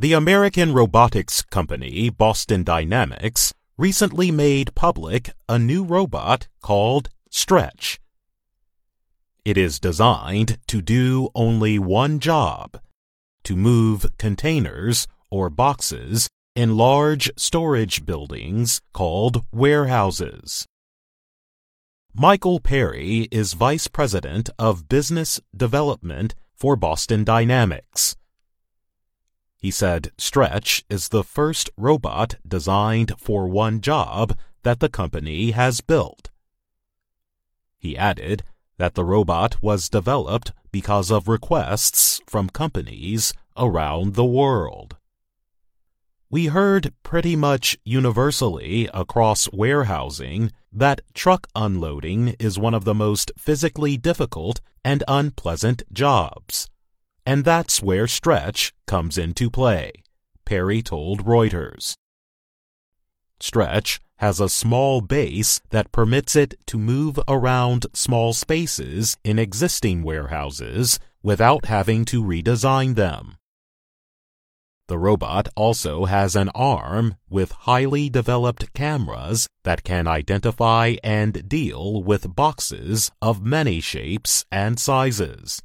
The American robotics company Boston Dynamics recently made public a new robot called Stretch. It is designed to do only one job to move containers or boxes in large storage buildings called warehouses. Michael Perry is Vice President of Business Development for Boston Dynamics. He said Stretch is the first robot designed for one job that the company has built. He added that the robot was developed because of requests from companies around the world. We heard pretty much universally across warehousing that truck unloading is one of the most physically difficult and unpleasant jobs. And that's where stretch comes into play, Perry told Reuters. Stretch has a small base that permits it to move around small spaces in existing warehouses without having to redesign them. The robot also has an arm with highly developed cameras that can identify and deal with boxes of many shapes and sizes.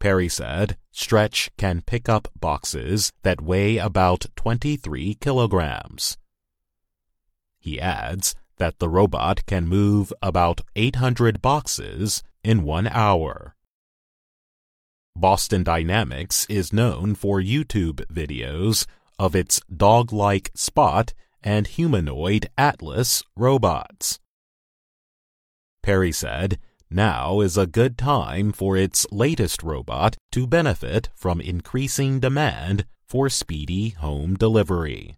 Perry said Stretch can pick up boxes that weigh about 23 kilograms. He adds that the robot can move about 800 boxes in one hour. Boston Dynamics is known for YouTube videos of its dog-like Spot and humanoid Atlas robots. Perry said now is a good time for its latest robot to benefit from increasing demand for speedy home delivery.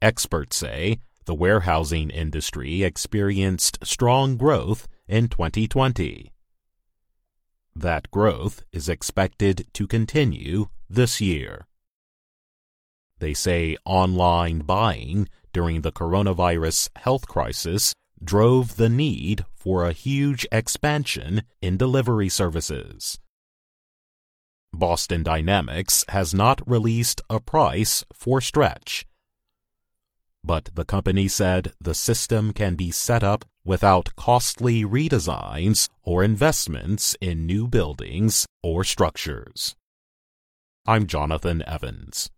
Experts say the warehousing industry experienced strong growth in 2020. That growth is expected to continue this year. They say online buying during the coronavirus health crisis drove the need for a huge expansion in delivery services. Boston Dynamics has not released a price for Stretch, but the company said the system can be set up without costly redesigns or investments in new buildings or structures. I'm Jonathan Evans.